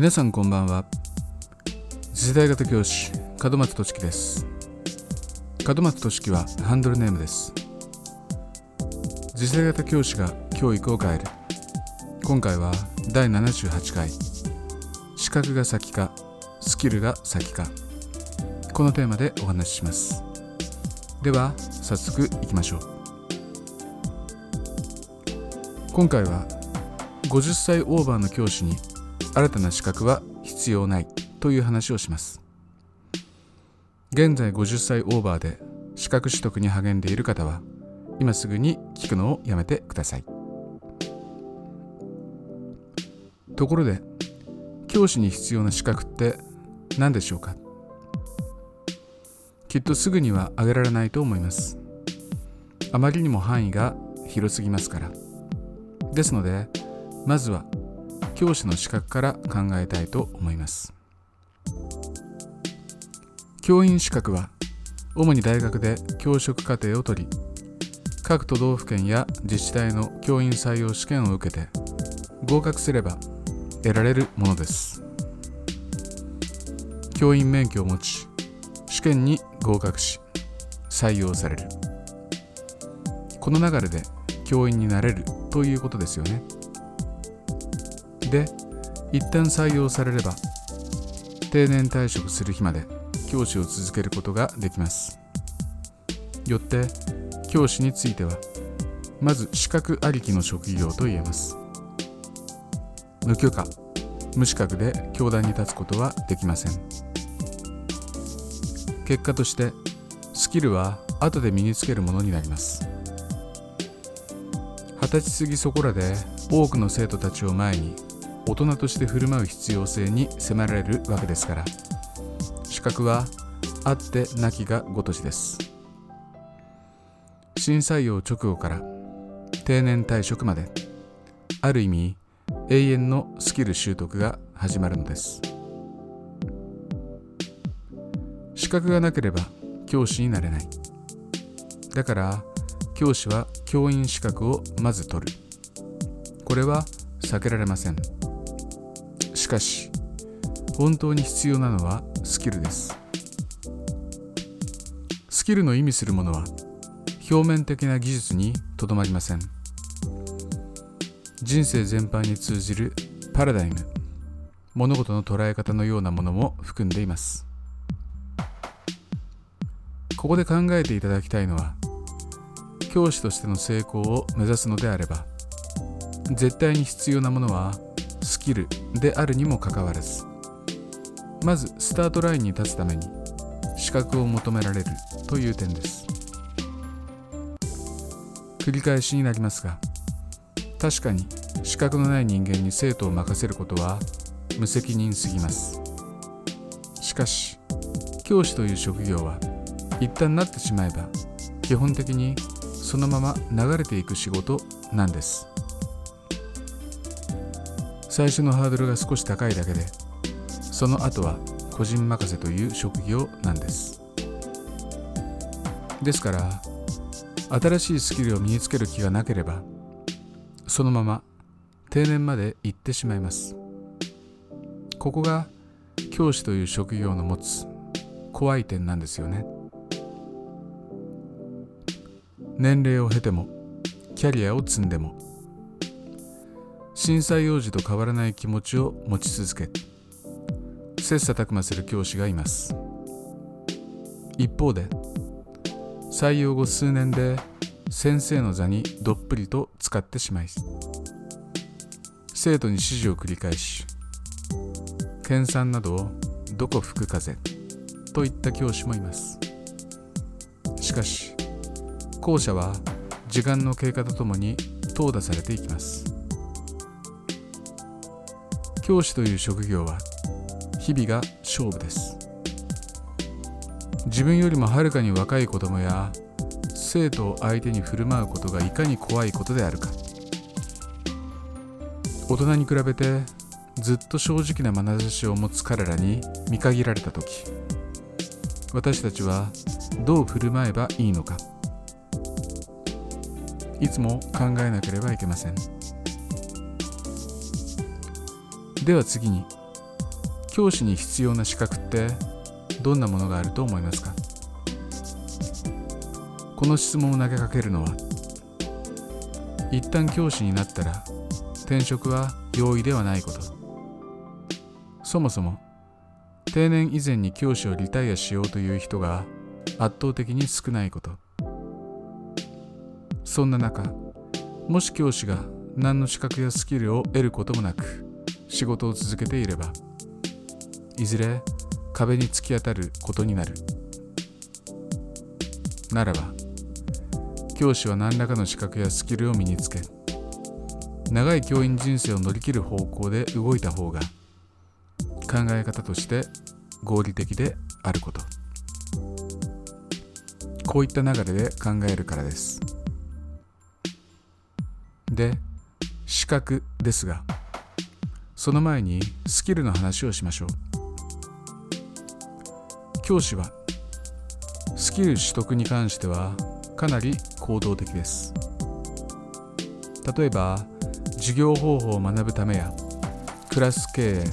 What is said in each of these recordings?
皆さんこんばんは。次世代型教師門松俊樹です。門松俊樹はハンドルネームです。次世代型教師が教育を変える。今回は第78回。資格が先かスキルが先か。このテーマでお話しします。では早速いきましょう。今回は50歳オーバーの教師に新たな資格は必要ないという話をします。現在50歳オーバーで資格取得に励んでいる方は今すぐに聞くのをやめてください。ところで教師に必要な資格って何でしょうか？きっとすぐには挙げられないと思います。あまりにも範囲が広すぎますから。ですのでまずは教師の資格から考えたいと思います。教員資格は主に大学で教職課程を取り各都道府県や自治体の教員採用試験を受けて合格すれば得られるものです。教員免許を持ち試験に合格し採用される。この流れで教員になれるということですよね。で一旦採用されれば定年退職する日まで教師を続けることができます。よって教師についてはまず資格ありきの職業と言えます。無許可無資格で教壇に立つことはできません。結果としてスキルは後で身につけるものになります。二十歳過ぎそこらで多くの生徒たちを前に大人として振る舞う必要性に迫られるわけですから。資格はあってなきがごとしです。新採用直後から定年退職まである意味永遠のスキル習得が始まるのです。資格がなければ教師になれない。だから教師は教員資格をまず取る。これは避けられません。かし本当に必要なのはスキルです。スキルの意味するものは表面的な技術にとどまりません。人生全般に通じるパラダイム物事の捉え方のようなものも含んでいます。ここで考えていただきたいのは教師としての成功を目指すのであれば絶対に必要なものはスキルであるにもかかわらずまずスタートラインに立つために資格を求められるという点です。繰り返しになりますが確かに資格のない人間に生徒を任せることは無責任すぎます。しかし教師という職業は一旦なってしまえば基本的にそのまま流れていく仕事なんです。最初のハードルが少し高いだけでその後は個人任せという職業なんです。ですから新しいスキルを身につける気がなければそのまま定年まで行ってしまいます。ここが教師という職業の持つ怖い点なんですよね。年齢を経てもキャリアを積んでも震災幼児と変わらない気持ちを持ち続け切磋琢磨する教師がいます。一方で採用後数年で先生の座にどっぷりと使ってしまい生徒に指示を繰り返し研鑽などをどこ吹く風といった教師もいます。しかし後者は時間の経過とともに淘汰されていきます。教師という職業は日々が勝負です。自分よりもはるかに若い子供や生徒を相手に振る舞うことがいかに怖いことであるか。大人に比べてずっと正直な眼差しを持つ彼らに見限られた時私たちはどう振る舞えばいいのか。いつも考えなければいけません。では次に教師に必要な資格ってどんなものがあると思いますか？この質問を投げかけるのは一旦教師になったら転職は容易ではないこと。そもそも定年以前に教師をリタイアしようという人が圧倒的に少ないこと。そんな中もし教師が何の資格やスキルを得ることもなく仕事を続けていればいずれ壁に突き当たることになる。ならば教師は何らかの資格やスキルを身につけ長い教員人生を乗り切る方向で動いた方が考え方として合理的であること。こういった流れで考えるからです。で資格ですがその前にスキルの話をしましょう。教師はスキル取得に関してはかなり行動的です。例えば授業方法を学ぶためやクラス経営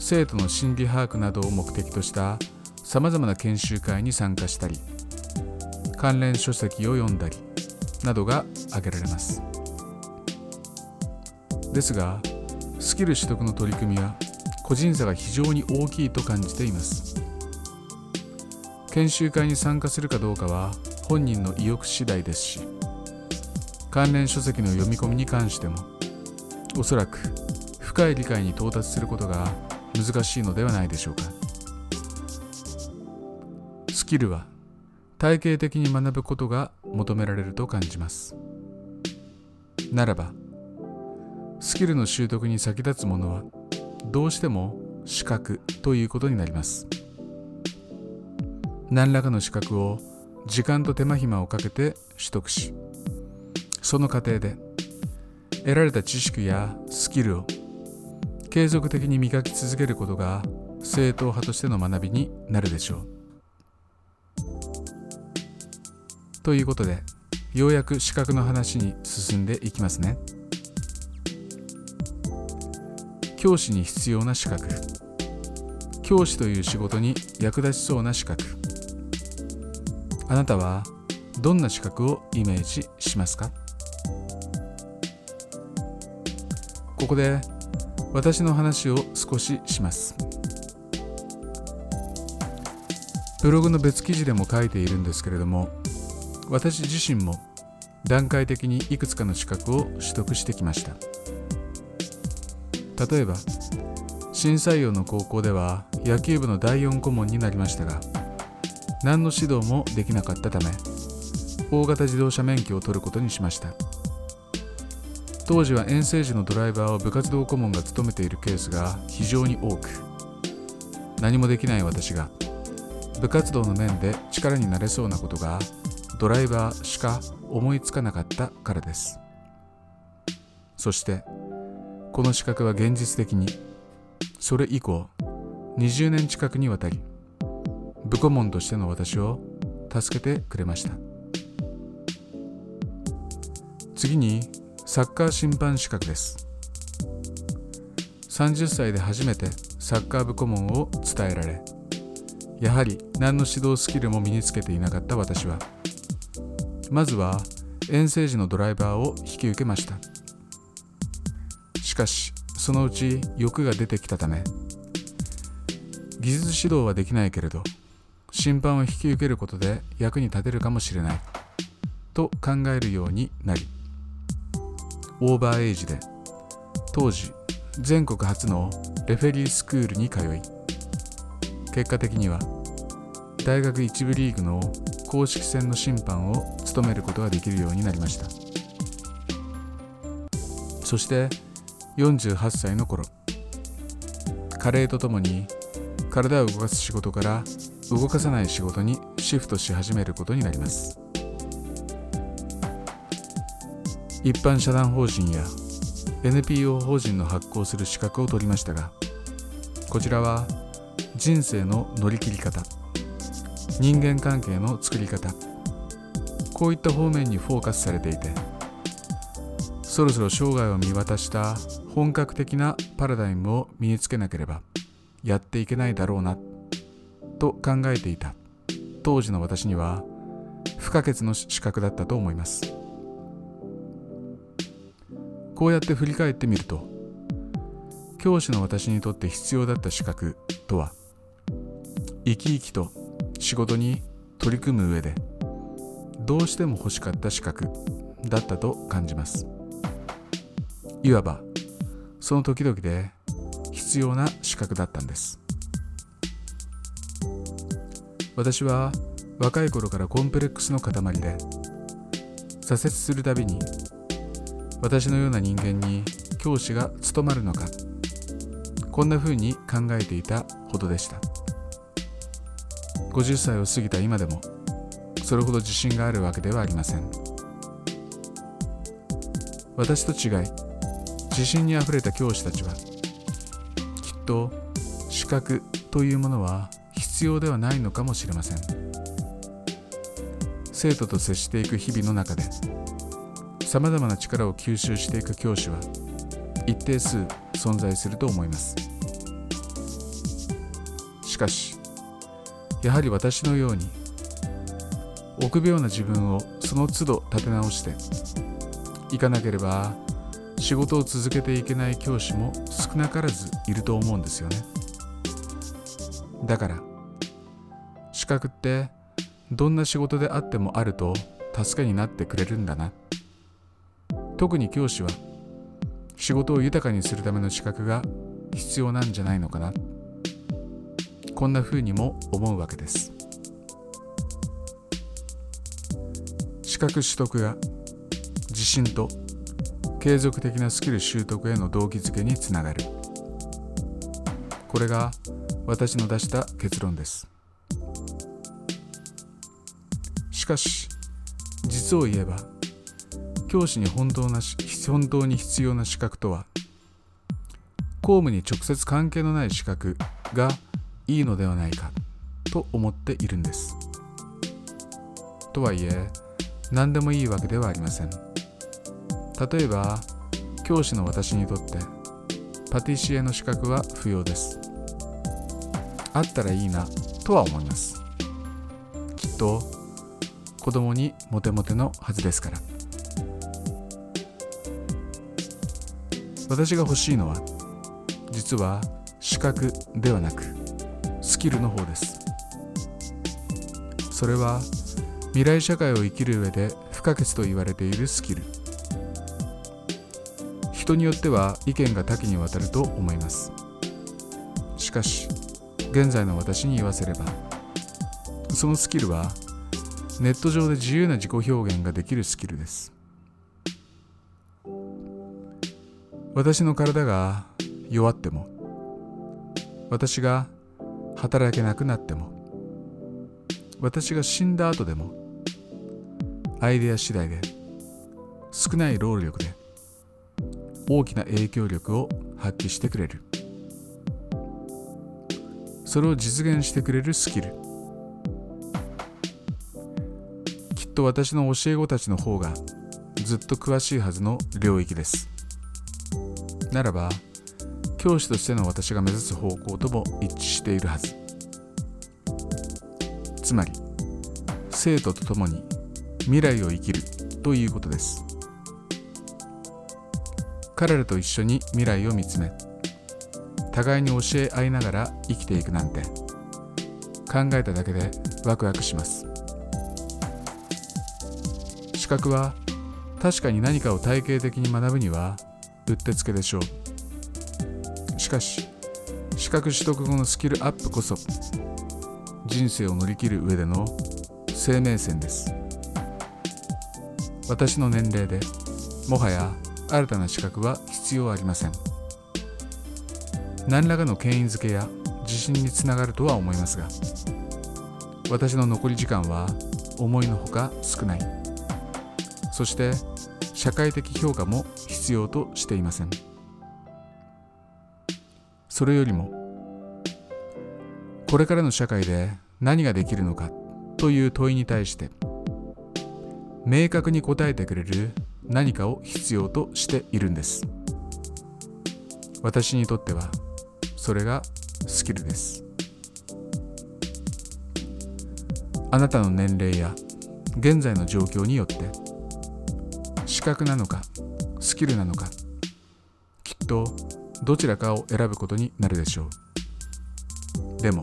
生徒の心理把握などを目的としたさまざまな研修会に参加したり関連書籍を読んだりなどが挙げられます。ですがスキル取得の取り組みは個人差が非常に大きいと感じています。研修会に参加するかどうかは本人の意欲次第ですし関連書籍の読み込みに関してもおそらく深い理解に到達することが難しいのではないでしょうか。スキルは体系的に学ぶことが求められると感じます。ならばスキルの習得に先立つものはどうしても資格ということになります何らかの資格を時間と手間暇をかけて取得しその過程で得られた知識やスキルを継続的に磨き続けることが正統派としての学びになるでしょう。ということでようやく資格の話に進んでいきますね。教師に必要な資格。教師という仕事に役立ちそうな資格。あなたはどんな資格をイメージしますか？ここで私の話を少しします。ブログの別記事でも書いているんですけれども私自身も段階的にいくつかの資格を取得してきました。例えば新採用の高校では野球部の第4顧問になりましたが何の指導もできなかったため大型自動車免許を取ることにしました。当時は遠征時のドライバーを部活動顧問が務めているケースが非常に多く何もできない私が部活動の面で力になれそうなことがドライバーしか思いつかなかったからです。そしてこの資格は現実的に。それ以降20年近くにわたり部顧問としての私を助けてくれました。次にサッカー審判資格です。30歳で初めてサッカー部顧問を伝えられやはり何の指導スキルも身につけていなかった私はまずは遠征時のドライバーを引き受けました。かしそのうち欲が出てきたため技術指導はできないけれど審判を引き受けることで役に立てるかもしれないと考えるようになりオーバーエイジで当時全国初のレフェリースクールに通い結果的には大学一部リーグの公式戦の審判を務めることができるようになりました。そして48歳の頃。加齢とともに体を動かす仕事から動かさない仕事にシフトし始めることになります。一般社団法人や NPO 法人の発行する資格を取りましたがこちらは人生の乗り切り方人間関係の作り方こういった方面にフォーカスされていてそろそろ生涯を見渡した本格的なパラダイムを身につけなければやっていけないだろうなと考えていた。当時の私には不可欠の資格だったと思います。こうやって振り返ってみると教師の私にとって必要だった資格とは生き生きと仕事に取り組む上でどうしても欲しかった資格だったと感じます。いわばその時々で必要な資格だったんです。私は若い頃からコンプレックスの塊で挫折するたびに私のような人間に教師が務まるのかこんな風に考えていたほどでした。50歳を過ぎた今でもそれほど自信があるわけではありません。私と違い自信にあふれた教師たちはきっと資格というものは必要ではないのかもしれません。生徒と接していく日々の中でさまざまな力を吸収していく教師は一定数存在すると思います。しかしやはり私のように臆病な自分をその都度立て直していかなければ仕事を続けていけない教師も少なからずいると思うんですよね。だから資格ってどんな仕事であってもあると助けになってくれるんだな。特に教師は仕事を豊かにするための資格が必要なんじゃないのかな。こんな風にも思うわけです。資格取得が自信と継続的なスキル習得への動機づけにつながる。これが私の出した結論です。しかし実を言えば教師に本当なし本当に必要な資格とは公務に直接関係のない資格がいいのではないかと思っているんです。とはいえ何でもいいわけではありません。例えば教師の私にとってパティシエの資格は不要です。あったらいいなとは思います。きっと子供にモテモテのはずですから。私が欲しいのは実は資格ではなくスキルの方です。それは未来社会を生きる上で不可欠と言われているスキル。人によっては意見が多岐にわたると思います。しかし現在の私に言わせればそのスキルはネット上で自由な自己表現ができるスキルです。私の体が弱っても私が働けなくなっても私が死んだ後でもアイデア次第で少ない労力で大きな影響力を発揮してくれる。それを実現してくれるスキル。きっと私の教え子たちの方がずっと詳しいはずの領域です。ならば教師としての私が目指す方向とも一致しているはず。つまり生徒と共に未来を生きるということです。彼らと一緒に未来を見つめ互いに教え合いながら生きていくなんて考えただけでワクワクします。資格は確かに何かを体系的に学ぶにはうってつけでしょう。しかし資格取得後のスキルアップこそ人生を乗り切る上での生命線です。私の年齢でもはや新たな資格は必要ありません。何らかの権威づけや自信につながるとは思いますが私の残り時間は思いのほか少ない。そして社会的評価も必要としていません。それよりもこれからの社会で何ができるのかという問いに対して明確に答えてくれる何かを必要としているんです。私にとってはそれがスキルです。あなたの年齢や現在の状況によって資格なのかスキルなのかきっとどちらかを選ぶことになるでしょう。でも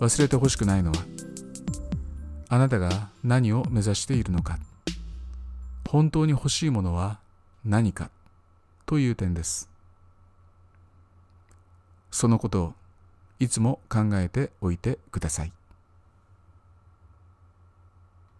忘れてほしくないのはあなたが何を目指しているのか。本当に欲しいものは何かという点です。そのことをいつも考えておいてください。